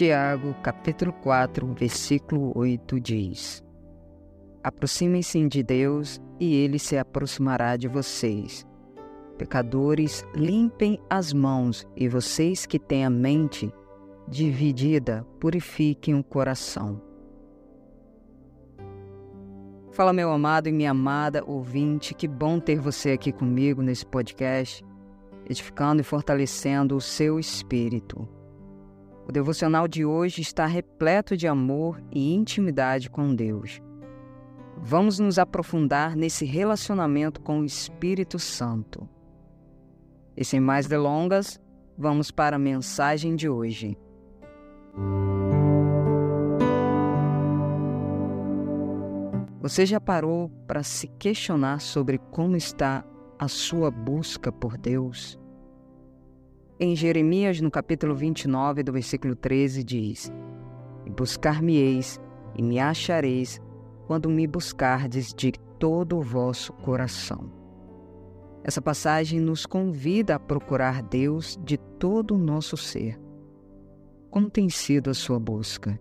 Tiago, capítulo 4, versículo 8 diz: Aproximem-se de Deus e ele se aproximará de vocês. Pecadores, limpem as mãos e vocês que têm a mente dividida, purifiquem o coração. Fala, meu amado e minha amada ouvinte, que bom ter você aqui comigo nesse podcast, edificando e fortalecendo o seu espírito. O devocional de hoje está repleto de amor e intimidade com Deus. Vamos nos aprofundar nesse relacionamento com o Espírito Santo. E sem mais delongas, vamos para a mensagem de hoje. Você já parou para se questionar sobre como está a sua busca por Deus? Em Jeremias, no capítulo 29, do versículo 13, diz: buscar-me-eis e me achareis quando me buscardes de todo o vosso coração. Essa passagem nos convida a procurar Deus de todo o nosso ser. Como tem sido a sua busca?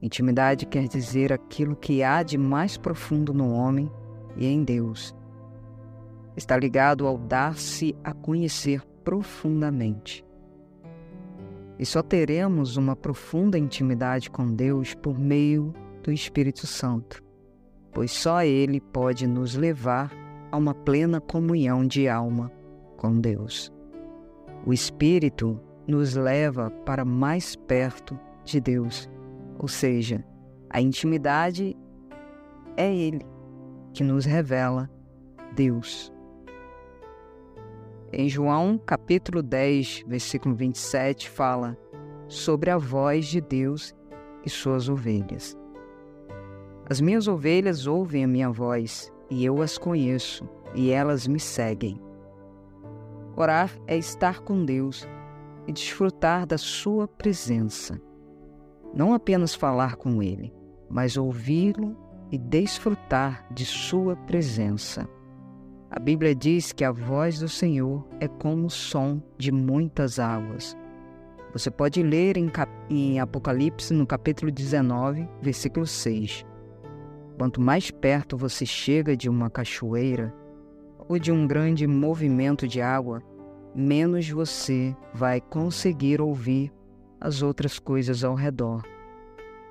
Intimidade quer dizer aquilo que há de mais profundo no homem e em Deus. Está ligado ao dar-se a conhecer profundamente. E só teremos uma profunda intimidade com Deus por meio do Espírito Santo, pois só Ele pode nos levar a uma plena comunhão de alma com Deus. O Espírito nos leva para mais perto de Deus ou seja, a intimidade é Ele que nos revela Deus. Em João capítulo 10, versículo 27, fala sobre a voz de Deus e suas ovelhas. As minhas ovelhas ouvem a minha voz, e eu as conheço, e elas me seguem. Orar é estar com Deus e desfrutar da Sua presença. Não apenas falar com Ele, mas ouvi-lo e desfrutar de Sua presença. A Bíblia diz que a voz do Senhor é como o som de muitas águas. Você pode ler em, em, Apocalipse, no capítulo 19, versículo 6. Quanto mais perto você chega de uma cachoeira ou de um grande movimento de água, menos você vai conseguir ouvir as outras coisas ao redor.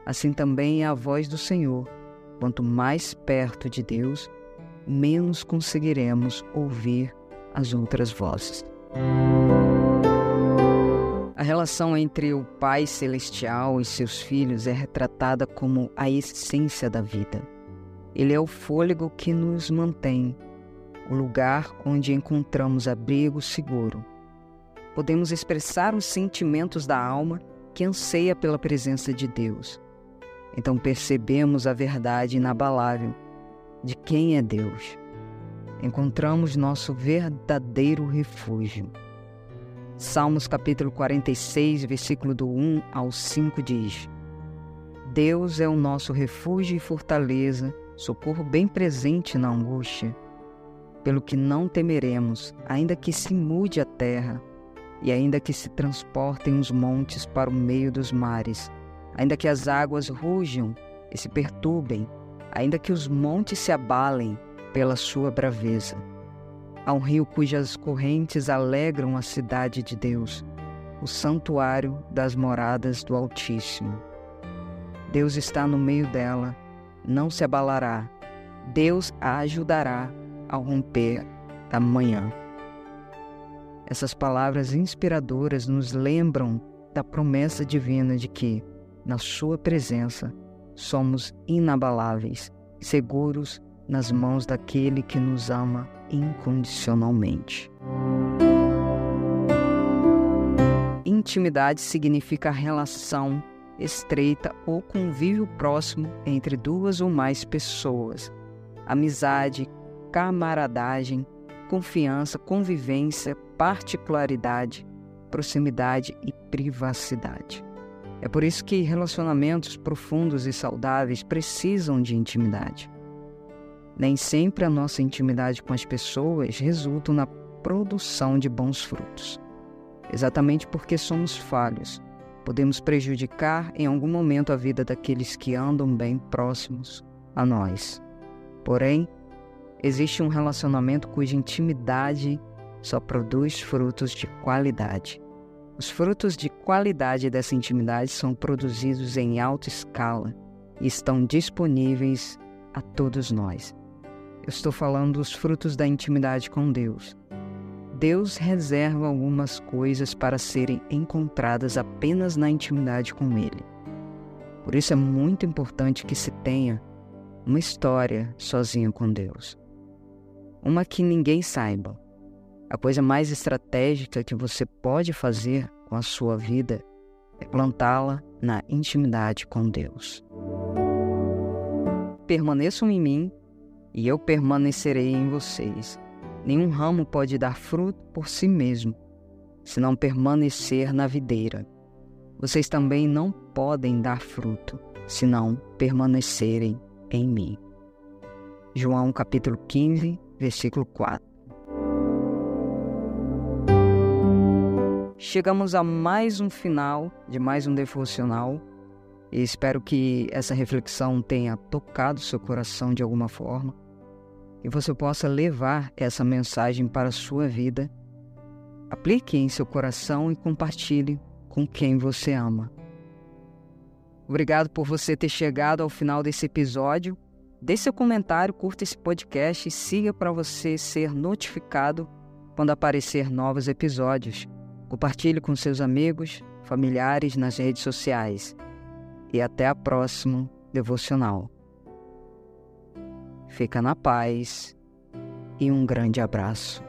Assim também é a voz do Senhor. Quanto mais perto de Deus, menos conseguiremos ouvir as outras vozes. A relação entre o Pai Celestial e seus filhos é retratada como a essência da vida. Ele é o fôlego que nos mantém, o lugar onde encontramos abrigo seguro podemos expressar os sentimentos da alma que anseia pela presença de Deus. Então percebemos a verdade inabalável de quem é Deus. Encontramos nosso verdadeiro refúgio. Salmos capítulo 46, versículo do 1 ao 5 diz: Deus é o nosso refúgio e fortaleza, socorro bem presente na angústia. Pelo que não temeremos, ainda que se mude a terra, e ainda que se transportem os montes para o meio dos mares, ainda que as águas rujam e se perturbem, ainda que os montes se abalem pela sua braveza. Há um rio cujas correntes alegram a cidade de Deus, o santuário das moradas do Altíssimo. Deus está no meio dela, não se abalará. Deus a ajudará ao romper da manhã. Essas palavras inspiradoras nos lembram da promessa divina de que, na Sua presença, somos inabaláveis, seguros nas mãos daquele que nos ama incondicionalmente. Intimidade significa relação estreita ou convívio próximo entre duas ou mais pessoas. Amizade, camaradagem, confiança, convivência, particularidade, proximidade e privacidade. É por isso que relacionamentos profundos e saudáveis precisam de intimidade. Nem sempre a nossa intimidade com as pessoas resulta na produção de bons frutos. Exatamente porque somos falhos, podemos prejudicar em algum momento a vida daqueles que andam bem próximos a nós. Porém, existe um relacionamento cuja intimidade só produz frutos de qualidade. Os frutos de qualidade dessa intimidade são produzidos em alta escala e estão disponíveis a todos nós. Eu estou falando dos frutos da intimidade com Deus. Deus reserva algumas coisas para serem encontradas apenas na intimidade com Ele. Por isso é muito importante que se tenha uma história sozinho com Deus. Uma que ninguém saiba, a coisa mais estratégica que você pode fazer com a sua vida é plantá-la na intimidade com Deus. Permaneçam em mim e eu permanecerei em vocês. Nenhum ramo pode dar fruto por si mesmo, se não permanecer na videira. Vocês também não podem dar fruto, se não permanecerem em mim. João capítulo 15, versículo 4. Chegamos a mais um final de mais um devocional e espero que essa reflexão tenha tocado seu coração de alguma forma e você possa levar essa mensagem para a sua vida. Aplique em seu coração e compartilhe com quem você ama. Obrigado por você ter chegado ao final desse episódio. Deixe seu comentário, curta esse podcast e siga para você ser notificado quando aparecer novos episódios. Compartilhe com seus amigos, familiares nas redes sociais. E até a próxima devocional. Fica na paz e um grande abraço.